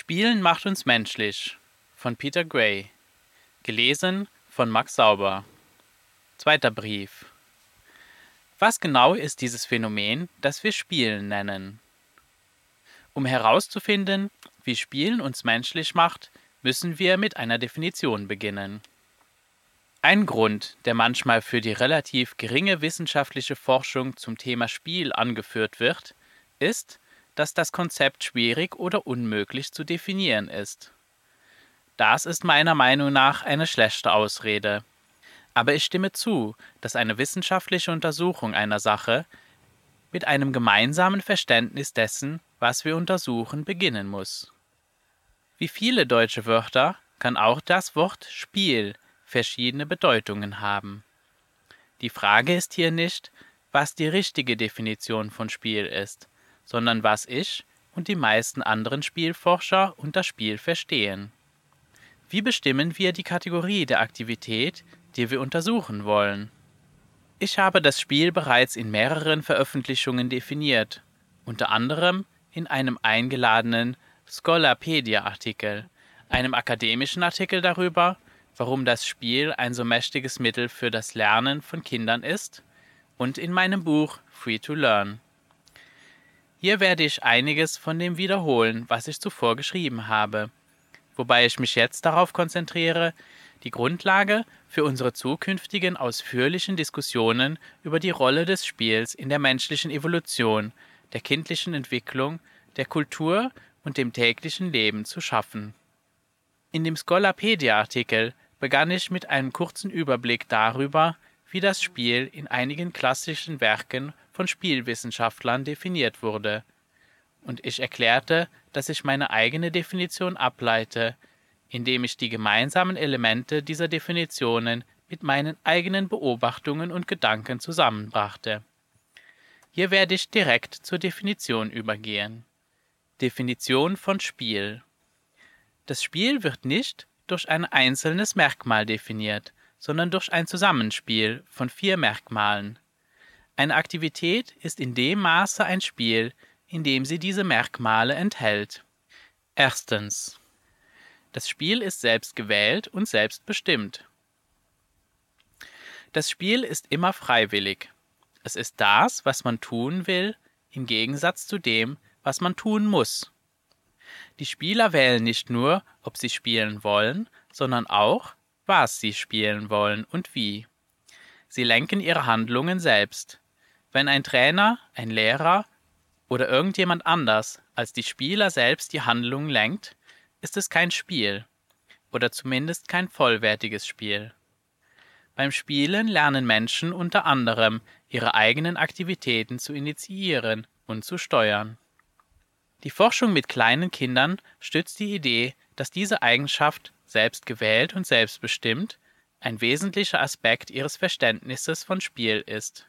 Spielen macht uns menschlich von Peter Gray. Gelesen von Max Sauber. Zweiter Brief. Was genau ist dieses Phänomen, das wir Spielen nennen? Um herauszufinden, wie Spielen uns menschlich macht, müssen wir mit einer Definition beginnen. Ein Grund, der manchmal für die relativ geringe wissenschaftliche Forschung zum Thema Spiel angeführt wird, ist, dass das Konzept schwierig oder unmöglich zu definieren ist. Das ist meiner Meinung nach eine schlechte Ausrede. Aber ich stimme zu, dass eine wissenschaftliche Untersuchung einer Sache mit einem gemeinsamen Verständnis dessen, was wir untersuchen, beginnen muss. Wie viele deutsche Wörter kann auch das Wort Spiel verschiedene Bedeutungen haben. Die Frage ist hier nicht, was die richtige Definition von Spiel ist, sondern was ich und die meisten anderen Spielforscher unter Spiel verstehen. Wie bestimmen wir die Kategorie der Aktivität, die wir untersuchen wollen? Ich habe das Spiel bereits in mehreren Veröffentlichungen definiert, unter anderem in einem eingeladenen Scholarpedia-Artikel, einem akademischen Artikel darüber, warum das Spiel ein so mächtiges Mittel für das Lernen von Kindern ist, und in meinem Buch Free to Learn. Hier werde ich einiges von dem wiederholen, was ich zuvor geschrieben habe, wobei ich mich jetzt darauf konzentriere, die Grundlage für unsere zukünftigen ausführlichen Diskussionen über die Rolle des Spiels in der menschlichen Evolution, der kindlichen Entwicklung, der Kultur und dem täglichen Leben zu schaffen. In dem Scholarpedia-Artikel begann ich mit einem kurzen Überblick darüber, wie das Spiel in einigen klassischen Werken von Spielwissenschaftlern definiert wurde, und ich erklärte, dass ich meine eigene Definition ableite, indem ich die gemeinsamen Elemente dieser Definitionen mit meinen eigenen Beobachtungen und Gedanken zusammenbrachte. Hier werde ich direkt zur Definition übergehen. Definition von Spiel Das Spiel wird nicht durch ein einzelnes Merkmal definiert, sondern durch ein Zusammenspiel von vier Merkmalen. Eine Aktivität ist in dem Maße ein Spiel, in dem sie diese Merkmale enthält. Erstens. Das Spiel ist selbst gewählt und selbst bestimmt. Das Spiel ist immer freiwillig. Es ist das, was man tun will, im Gegensatz zu dem, was man tun muss. Die Spieler wählen nicht nur, ob sie spielen wollen, sondern auch, was sie spielen wollen und wie. Sie lenken ihre Handlungen selbst. Wenn ein Trainer, ein Lehrer oder irgendjemand anders als die Spieler selbst die Handlungen lenkt, ist es kein Spiel oder zumindest kein vollwertiges Spiel. Beim Spielen lernen Menschen unter anderem, ihre eigenen Aktivitäten zu initiieren und zu steuern. Die Forschung mit kleinen Kindern stützt die Idee, dass diese Eigenschaft, selbst gewählt und selbstbestimmt, ein wesentlicher Aspekt ihres Verständnisses von Spiel ist.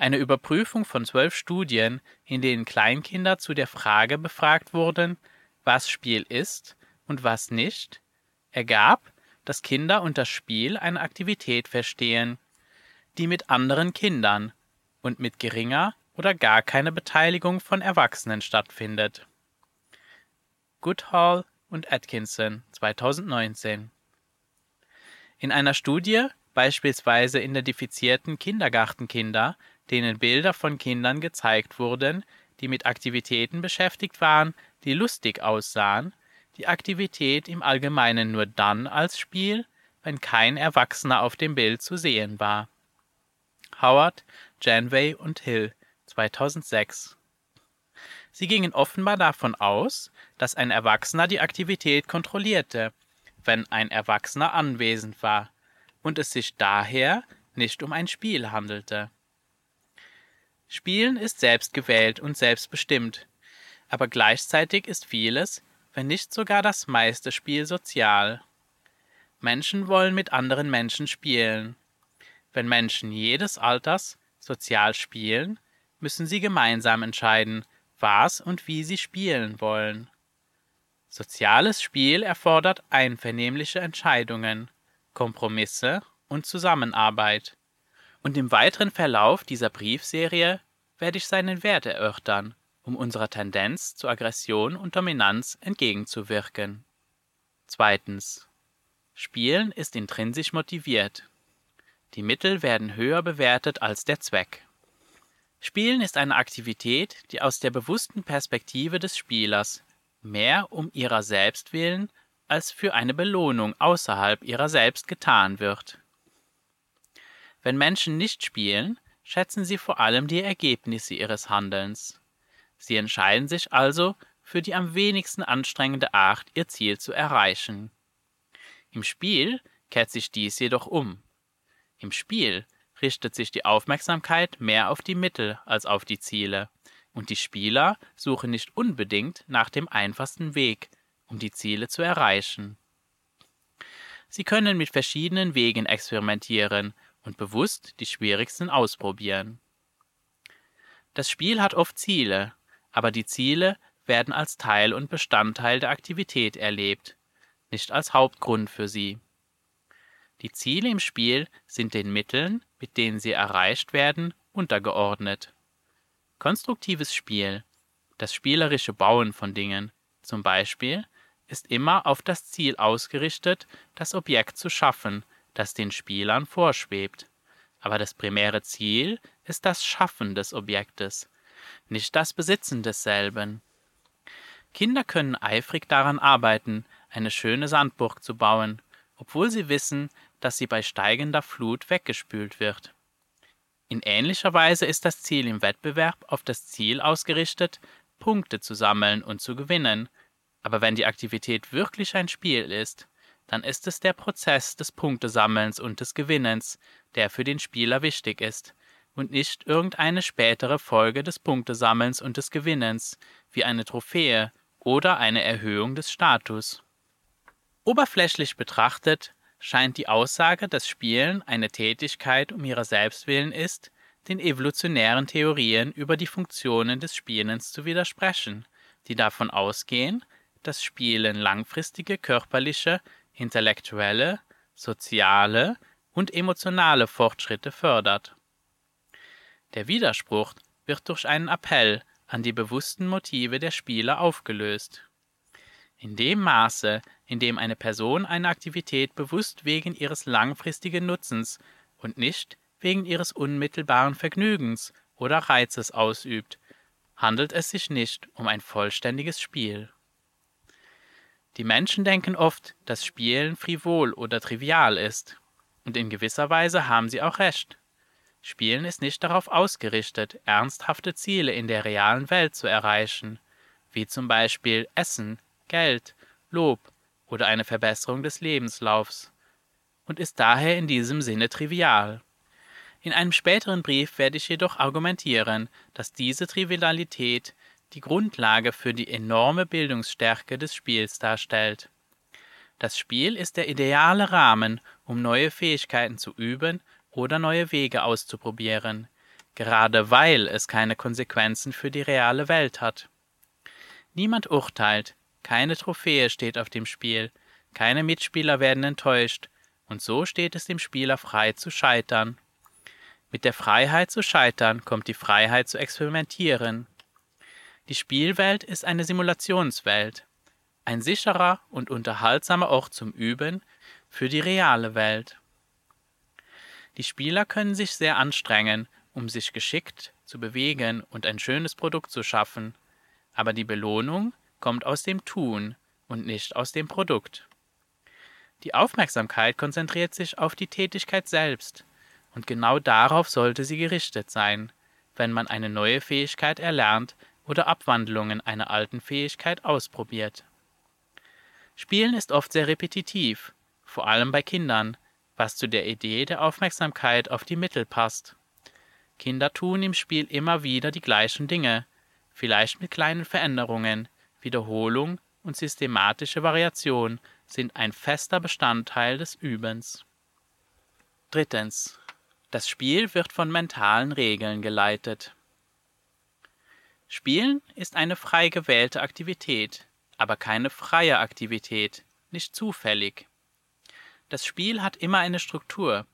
Eine Überprüfung von zwölf Studien, in denen Kleinkinder zu der Frage befragt wurden, was Spiel ist und was nicht, ergab, dass Kinder unter Spiel eine Aktivität verstehen, die mit anderen Kindern und mit geringer oder gar keine Beteiligung von Erwachsenen stattfindet. Goodhall und Atkinson 2019 In einer Studie, beispielsweise identifizierten Kindergartenkinder denen Bilder von Kindern gezeigt wurden, die mit Aktivitäten beschäftigt waren, die lustig aussahen, die Aktivität im Allgemeinen nur dann als Spiel, wenn kein Erwachsener auf dem Bild zu sehen war. Howard, Janvey und Hill 2006 Sie gingen offenbar davon aus, dass ein Erwachsener die Aktivität kontrollierte, wenn ein Erwachsener anwesend war, und es sich daher nicht um ein Spiel handelte. Spielen ist selbstgewählt und selbstbestimmt, aber gleichzeitig ist vieles, wenn nicht sogar das meiste Spiel sozial. Menschen wollen mit anderen Menschen spielen. Wenn Menschen jedes Alters sozial spielen, müssen sie gemeinsam entscheiden, was und wie sie spielen wollen. Soziales Spiel erfordert einvernehmliche Entscheidungen, Kompromisse und Zusammenarbeit und im weiteren Verlauf dieser Briefserie werde ich seinen Wert erörtern, um unserer Tendenz zu Aggression und Dominanz entgegenzuwirken. Zweitens. Spielen ist intrinsisch motiviert. Die Mittel werden höher bewertet als der Zweck. Spielen ist eine Aktivität, die aus der bewussten Perspektive des Spielers mehr um ihrer selbst willen als für eine Belohnung außerhalb ihrer selbst getan wird. Wenn Menschen nicht spielen, schätzen sie vor allem die Ergebnisse ihres Handelns. Sie entscheiden sich also für die am wenigsten anstrengende Art, ihr Ziel zu erreichen. Im Spiel kehrt sich dies jedoch um. Im Spiel richtet sich die Aufmerksamkeit mehr auf die Mittel als auf die Ziele, und die Spieler suchen nicht unbedingt nach dem einfachsten Weg, um die Ziele zu erreichen. Sie können mit verschiedenen Wegen experimentieren und bewusst die schwierigsten ausprobieren. Das Spiel hat oft Ziele, aber die Ziele werden als Teil und Bestandteil der Aktivität erlebt, nicht als Hauptgrund für sie. Die Ziele im Spiel sind den Mitteln, mit denen sie erreicht werden, untergeordnet. Konstruktives Spiel, das spielerische Bauen von Dingen, zum Beispiel, ist immer auf das Ziel ausgerichtet, das Objekt zu schaffen, das den Spielern vorschwebt. Aber das primäre Ziel ist das Schaffen des Objektes, nicht das Besitzen desselben. Kinder können eifrig daran arbeiten, eine schöne Sandburg zu bauen, obwohl sie wissen, dass sie bei steigender Flut weggespült wird. In ähnlicher Weise ist das Ziel im Wettbewerb auf das Ziel ausgerichtet, Punkte zu sammeln und zu gewinnen, aber wenn die Aktivität wirklich ein Spiel ist, dann ist es der Prozess des Punktesammelns und des Gewinnens, der für den Spieler wichtig ist, und nicht irgendeine spätere Folge des Punktesammelns und des Gewinnens, wie eine Trophäe oder eine Erhöhung des Status. Oberflächlich betrachtet scheint die Aussage, dass Spielen eine Tätigkeit um ihrer selbst willen ist, den evolutionären Theorien über die Funktionen des Spielens zu widersprechen, die davon ausgehen, dass Spielen langfristige körperliche, intellektuelle, soziale und emotionale Fortschritte fördert. Der Widerspruch wird durch einen Appell an die bewussten Motive der Spieler aufgelöst. In dem Maße, in dem eine Person eine Aktivität bewusst wegen ihres langfristigen Nutzens und nicht wegen ihres unmittelbaren Vergnügens oder Reizes ausübt, handelt es sich nicht um ein vollständiges Spiel. Die Menschen denken oft, dass Spielen frivol oder trivial ist. Und in gewisser Weise haben sie auch recht. Spielen ist nicht darauf ausgerichtet, ernsthafte Ziele in der realen Welt zu erreichen, wie zum Beispiel Essen, Geld, Lob oder eine Verbesserung des Lebenslaufs, und ist daher in diesem Sinne trivial. In einem späteren Brief werde ich jedoch argumentieren, dass diese Trivialität die Grundlage für die enorme Bildungsstärke des Spiels darstellt. Das Spiel ist der ideale Rahmen, um neue Fähigkeiten zu üben oder neue Wege auszuprobieren, gerade weil es keine Konsequenzen für die reale Welt hat. Niemand urteilt, keine Trophäe steht auf dem Spiel, keine Mitspieler werden enttäuscht, und so steht es dem Spieler frei zu scheitern. Mit der Freiheit zu scheitern kommt die Freiheit zu experimentieren, die Spielwelt ist eine Simulationswelt, ein sicherer und unterhaltsamer Ort zum Üben für die reale Welt. Die Spieler können sich sehr anstrengen, um sich geschickt zu bewegen und ein schönes Produkt zu schaffen, aber die Belohnung kommt aus dem Tun und nicht aus dem Produkt. Die Aufmerksamkeit konzentriert sich auf die Tätigkeit selbst, und genau darauf sollte sie gerichtet sein, wenn man eine neue Fähigkeit erlernt, oder Abwandlungen einer alten Fähigkeit ausprobiert. Spielen ist oft sehr repetitiv, vor allem bei Kindern, was zu der Idee der Aufmerksamkeit auf die Mittel passt. Kinder tun im Spiel immer wieder die gleichen Dinge, vielleicht mit kleinen Veränderungen, Wiederholung und systematische Variation sind ein fester Bestandteil des Übens. Drittens. Das Spiel wird von mentalen Regeln geleitet. Spielen ist eine frei gewählte Aktivität, aber keine freie Aktivität, nicht zufällig. Das Spiel hat immer eine Struktur,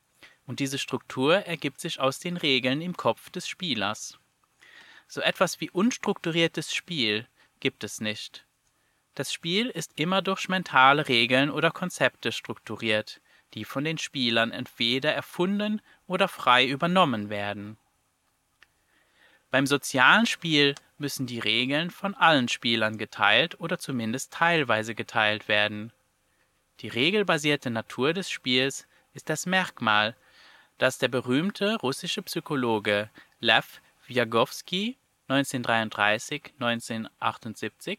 und diese Struktur ergibt sich aus den Regeln im Kopf des Spielers. So etwas wie unstrukturiertes Spiel gibt es nicht. Das Spiel ist immer durch mentale Regeln oder Konzepte strukturiert, die von den Spielern entweder erfunden oder frei übernommen werden. Beim sozialen Spiel müssen die Regeln von allen Spielern geteilt oder zumindest teilweise geteilt werden. Die regelbasierte Natur des Spiels ist das Merkmal, das der berühmte russische Psychologe Lev Vygotsky 1933-1978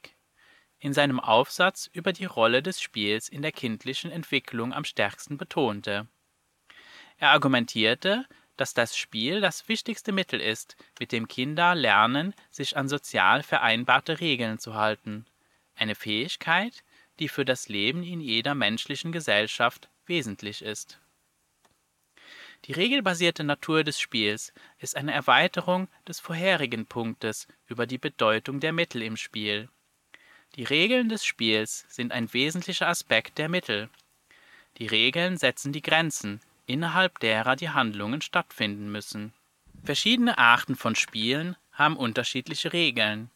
in seinem Aufsatz über die Rolle des Spiels in der kindlichen Entwicklung am stärksten betonte. Er argumentierte, dass das Spiel das wichtigste Mittel ist, mit dem Kinder lernen, sich an sozial vereinbarte Regeln zu halten, eine Fähigkeit, die für das Leben in jeder menschlichen Gesellschaft wesentlich ist. Die regelbasierte Natur des Spiels ist eine Erweiterung des vorherigen Punktes über die Bedeutung der Mittel im Spiel. Die Regeln des Spiels sind ein wesentlicher Aspekt der Mittel. Die Regeln setzen die Grenzen, innerhalb derer die Handlungen stattfinden müssen. Verschiedene Arten von Spielen haben unterschiedliche Regeln.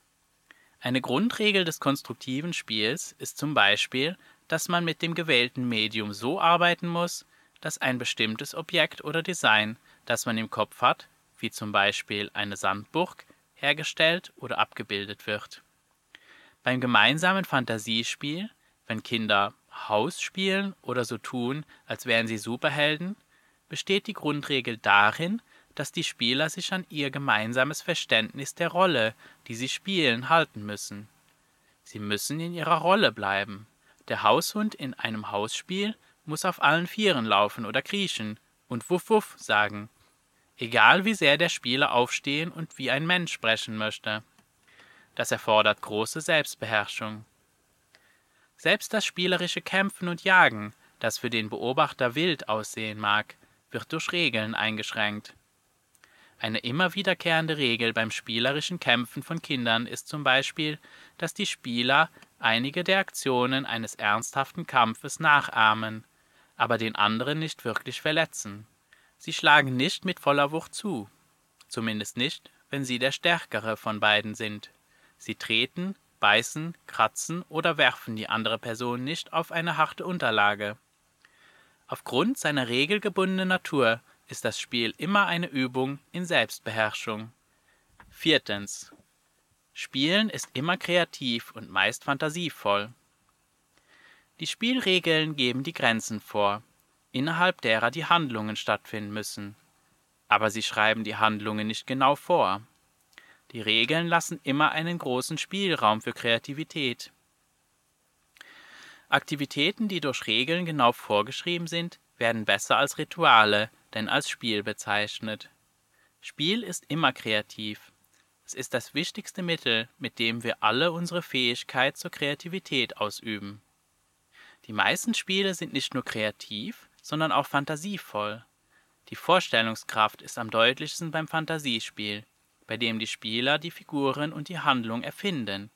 Eine Grundregel des konstruktiven Spiels ist zum Beispiel, dass man mit dem gewählten Medium so arbeiten muss, dass ein bestimmtes Objekt oder Design, das man im Kopf hat, wie zum Beispiel eine Sandburg, hergestellt oder abgebildet wird. Beim gemeinsamen Fantasiespiel, wenn Kinder Haus spielen oder so tun, als wären sie Superhelden, besteht die Grundregel darin, dass die Spieler sich an ihr gemeinsames Verständnis der Rolle, die sie spielen, halten müssen. Sie müssen in ihrer Rolle bleiben. Der Haushund in einem Hausspiel muss auf allen Vieren laufen oder kriechen und Wuff Wuff sagen, egal wie sehr der Spieler aufstehen und wie ein Mensch sprechen möchte. Das erfordert große Selbstbeherrschung. Selbst das spielerische Kämpfen und Jagen, das für den Beobachter wild aussehen mag, wird durch Regeln eingeschränkt. Eine immer wiederkehrende Regel beim spielerischen Kämpfen von Kindern ist zum Beispiel, dass die Spieler einige der Aktionen eines ernsthaften Kampfes nachahmen, aber den anderen nicht wirklich verletzen. Sie schlagen nicht mit voller Wucht zu, zumindest nicht, wenn sie der stärkere von beiden sind. Sie treten, beißen, kratzen oder werfen die andere Person nicht auf eine harte Unterlage. Aufgrund seiner regelgebundenen Natur ist das Spiel immer eine Übung in Selbstbeherrschung. Spielen ist immer kreativ und meist fantasievoll. Die Spielregeln geben die Grenzen vor, innerhalb derer die Handlungen stattfinden müssen. Aber sie schreiben die Handlungen nicht genau vor. Die Regeln lassen immer einen großen Spielraum für Kreativität. Aktivitäten, die durch Regeln genau vorgeschrieben sind, werden besser als Rituale, denn als Spiel bezeichnet. Spiel ist immer kreativ. Es ist das wichtigste Mittel, mit dem wir alle unsere Fähigkeit zur Kreativität ausüben. Die meisten Spiele sind nicht nur kreativ, sondern auch fantasievoll. Die Vorstellungskraft ist am deutlichsten beim Fantasiespiel, bei dem die Spieler die Figuren und die Handlung erfinden.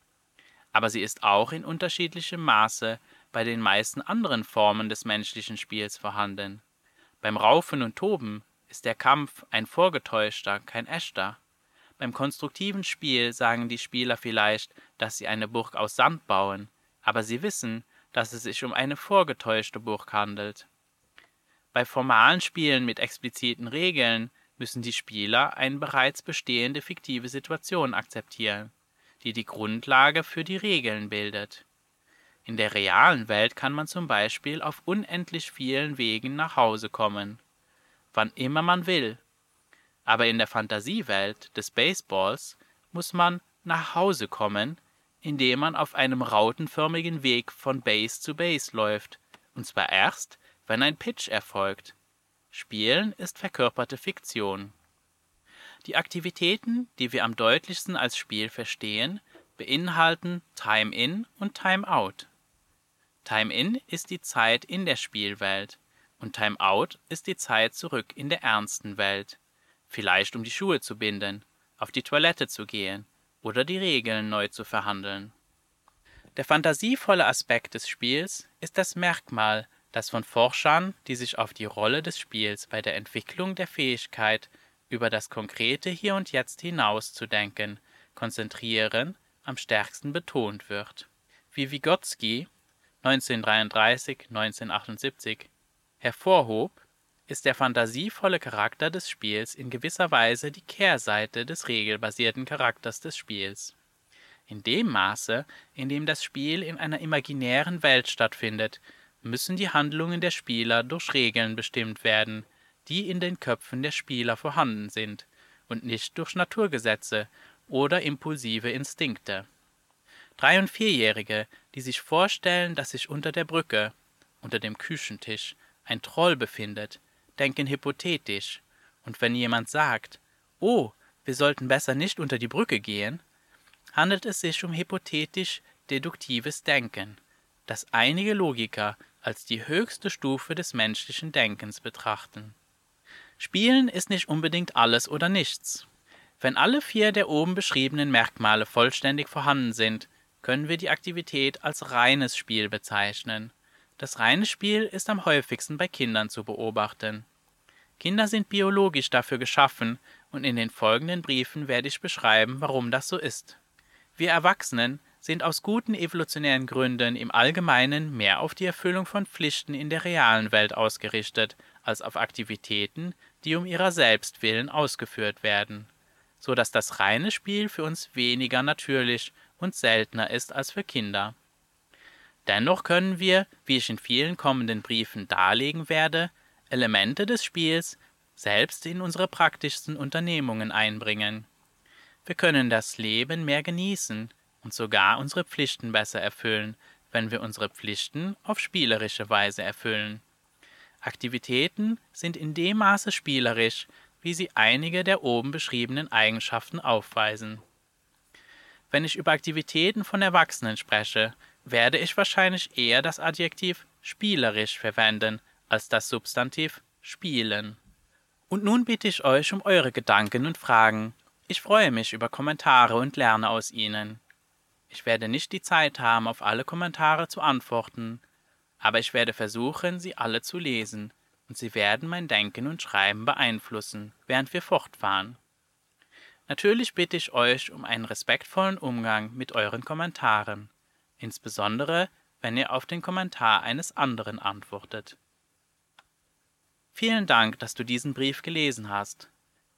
Aber sie ist auch in unterschiedlichem Maße bei den meisten anderen Formen des menschlichen Spiels vorhanden. Beim Raufen und Toben ist der Kampf ein vorgetäuschter, kein echter. Beim konstruktiven Spiel sagen die Spieler vielleicht, dass sie eine Burg aus Sand bauen, aber sie wissen, dass es sich um eine vorgetäuschte Burg handelt. Bei formalen Spielen mit expliziten Regeln müssen die Spieler eine bereits bestehende fiktive Situation akzeptieren, die die Grundlage für die Regeln bildet. In der realen Welt kann man zum Beispiel auf unendlich vielen Wegen nach Hause kommen, wann immer man will. Aber in der Fantasiewelt des Baseballs muss man nach Hause kommen, indem man auf einem rautenförmigen Weg von Base zu Base läuft, und zwar erst, wenn ein Pitch erfolgt. Spielen ist verkörperte Fiktion. Die Aktivitäten, die wir am deutlichsten als Spiel verstehen, beinhalten Time In und Time Out. Time-In ist die Zeit in der Spielwelt und Time-Out ist die Zeit zurück in der ernsten Welt. Vielleicht um die Schuhe zu binden, auf die Toilette zu gehen oder die Regeln neu zu verhandeln. Der fantasievolle Aspekt des Spiels ist das Merkmal, das von Forschern, die sich auf die Rolle des Spiels bei der Entwicklung der Fähigkeit, über das konkrete Hier und Jetzt hinaus zu denken, konzentrieren am stärksten betont wird. Wie Vygotsky 1933-1978 hervorhob, ist der fantasievolle Charakter des Spiels in gewisser Weise die Kehrseite des regelbasierten Charakters des Spiels. In dem Maße, in dem das Spiel in einer imaginären Welt stattfindet, müssen die Handlungen der Spieler durch Regeln bestimmt werden, die in den Köpfen der Spieler vorhanden sind, und nicht durch Naturgesetze oder impulsive Instinkte. Drei- und Vierjährige, die sich vorstellen, dass sich unter der Brücke, unter dem Küchentisch, ein Troll befindet, denken hypothetisch, und wenn jemand sagt, oh, wir sollten besser nicht unter die Brücke gehen, handelt es sich um hypothetisch-deduktives Denken, das einige Logiker als die höchste Stufe des menschlichen Denkens betrachten. Spielen ist nicht unbedingt alles oder nichts. Wenn alle vier der oben beschriebenen Merkmale vollständig vorhanden sind, können wir die Aktivität als reines Spiel bezeichnen. Das reine Spiel ist am häufigsten bei Kindern zu beobachten. Kinder sind biologisch dafür geschaffen, und in den folgenden Briefen werde ich beschreiben, warum das so ist. Wir Erwachsenen sind aus guten evolutionären Gründen im Allgemeinen mehr auf die Erfüllung von Pflichten in der realen Welt ausgerichtet, als auf Aktivitäten, die um ihrer selbst willen ausgeführt werden, so dass das reine Spiel für uns weniger natürlich und seltener ist als für Kinder. Dennoch können wir, wie ich in vielen kommenden Briefen darlegen werde, Elemente des Spiels selbst in unsere praktischsten Unternehmungen einbringen. Wir können das Leben mehr genießen und sogar unsere Pflichten besser erfüllen, wenn wir unsere Pflichten auf spielerische Weise erfüllen. Aktivitäten sind in dem Maße spielerisch, wie sie einige der oben beschriebenen Eigenschaften aufweisen. Wenn ich über Aktivitäten von Erwachsenen spreche, werde ich wahrscheinlich eher das Adjektiv spielerisch verwenden als das Substantiv spielen. Und nun bitte ich euch um eure Gedanken und Fragen. Ich freue mich über Kommentare und lerne aus ihnen. Ich werde nicht die Zeit haben, auf alle Kommentare zu antworten, aber ich werde versuchen, sie alle zu lesen, und sie werden mein Denken und Schreiben beeinflussen, während wir fortfahren. Natürlich bitte ich euch um einen respektvollen Umgang mit euren Kommentaren, insbesondere wenn ihr auf den Kommentar eines anderen antwortet. Vielen Dank, dass du diesen Brief gelesen hast.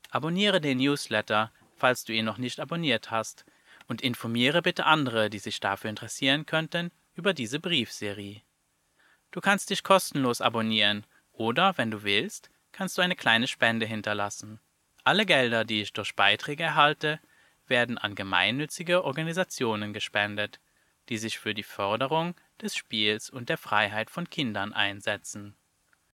Abonniere den Newsletter, falls du ihn noch nicht abonniert hast, und informiere bitte andere, die sich dafür interessieren könnten, über diese Briefserie. Du kannst dich kostenlos abonnieren oder, wenn du willst, kannst du eine kleine Spende hinterlassen. Alle Gelder, die ich durch Beiträge erhalte, werden an gemeinnützige Organisationen gespendet, die sich für die Förderung des Spiels und der Freiheit von Kindern einsetzen.